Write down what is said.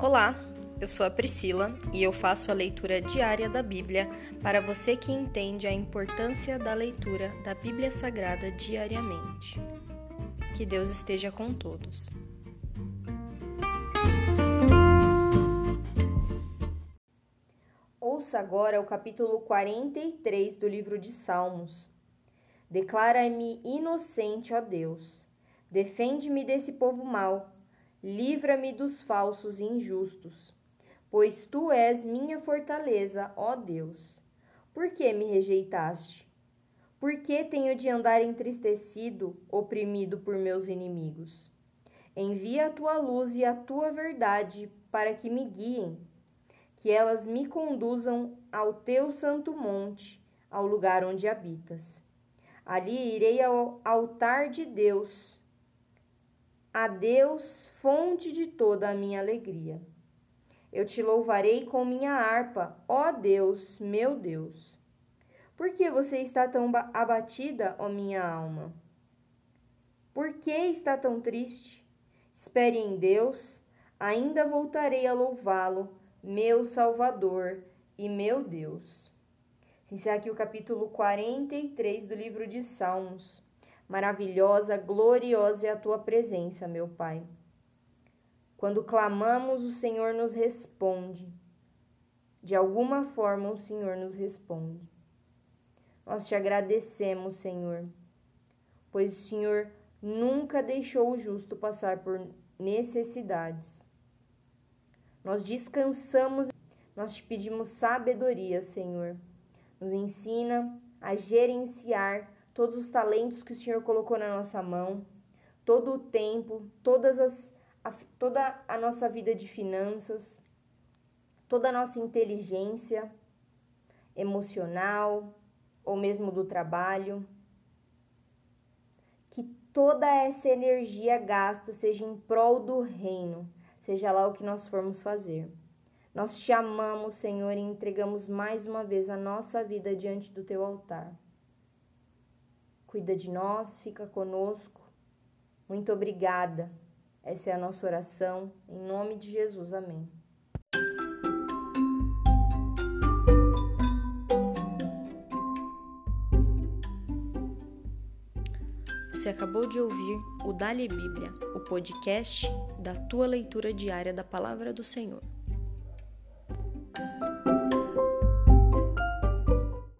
Olá, eu sou a Priscila e eu faço a leitura diária da Bíblia para você que entende a importância da leitura da Bíblia Sagrada diariamente. Que Deus esteja com todos. Ouça agora o capítulo 43 do livro de Salmos. Declara-me inocente, ó Deus. Defende-me desse povo mau livra-me dos falsos e injustos. Pois tu és minha fortaleza, ó Deus. Por que me rejeitaste? Por que tenho de andar entristecido, oprimido por meus inimigos? Envia a tua luz e a tua verdade para que me guiem, que elas me conduzam ao teu santo monte, ao lugar onde habitas. Ali irei ao altar de Deus a Deus, fonte de toda a minha alegria. Eu te louvarei com minha harpa, ó Deus, meu Deus. Por que você está tão abatida, ó minha alma? Por que está tão triste? Espere em Deus, ainda voltarei a louvá-lo, meu Salvador e meu Deus. Se encerra aqui o capítulo 43 do livro de Salmos. Maravilhosa, gloriosa é a tua presença, meu Pai. Quando clamamos, o Senhor nos responde. De alguma forma, o Senhor nos responde. Nós te agradecemos, Senhor, pois o Senhor nunca deixou o justo passar por necessidades. Nós descansamos, nós te pedimos sabedoria, Senhor. Nos ensina a gerenciar todos os talentos que o Senhor colocou na nossa mão, todo o tempo, todas as, a, toda a nossa vida de finanças, toda a nossa inteligência emocional ou mesmo do trabalho. Que toda essa energia gasta seja em prol do reino, seja lá o que nós formos fazer. Nós te amamos, Senhor, e entregamos mais uma vez a nossa vida diante do teu altar cuida de nós, fica conosco. Muito obrigada. Essa é a nossa oração. Em nome de Jesus. Amém. Você acabou de ouvir o Dali Bíblia, o podcast da tua leitura diária da palavra do Senhor.